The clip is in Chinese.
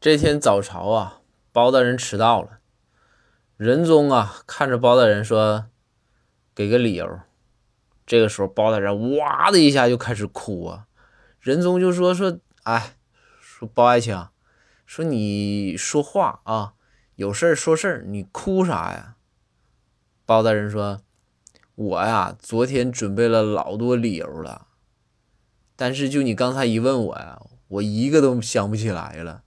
这天早朝啊，包大人迟到了。仁宗啊，看着包大人说：“给个理由。”这个时候，包大人哇的一下就开始哭啊。仁宗就说：“说，哎，说包爱卿，说你说话啊，有事儿说事儿，你哭啥呀？”包大人说：“我呀，昨天准备了老多理由了，但是就你刚才一问我呀，我一个都想不起来了。”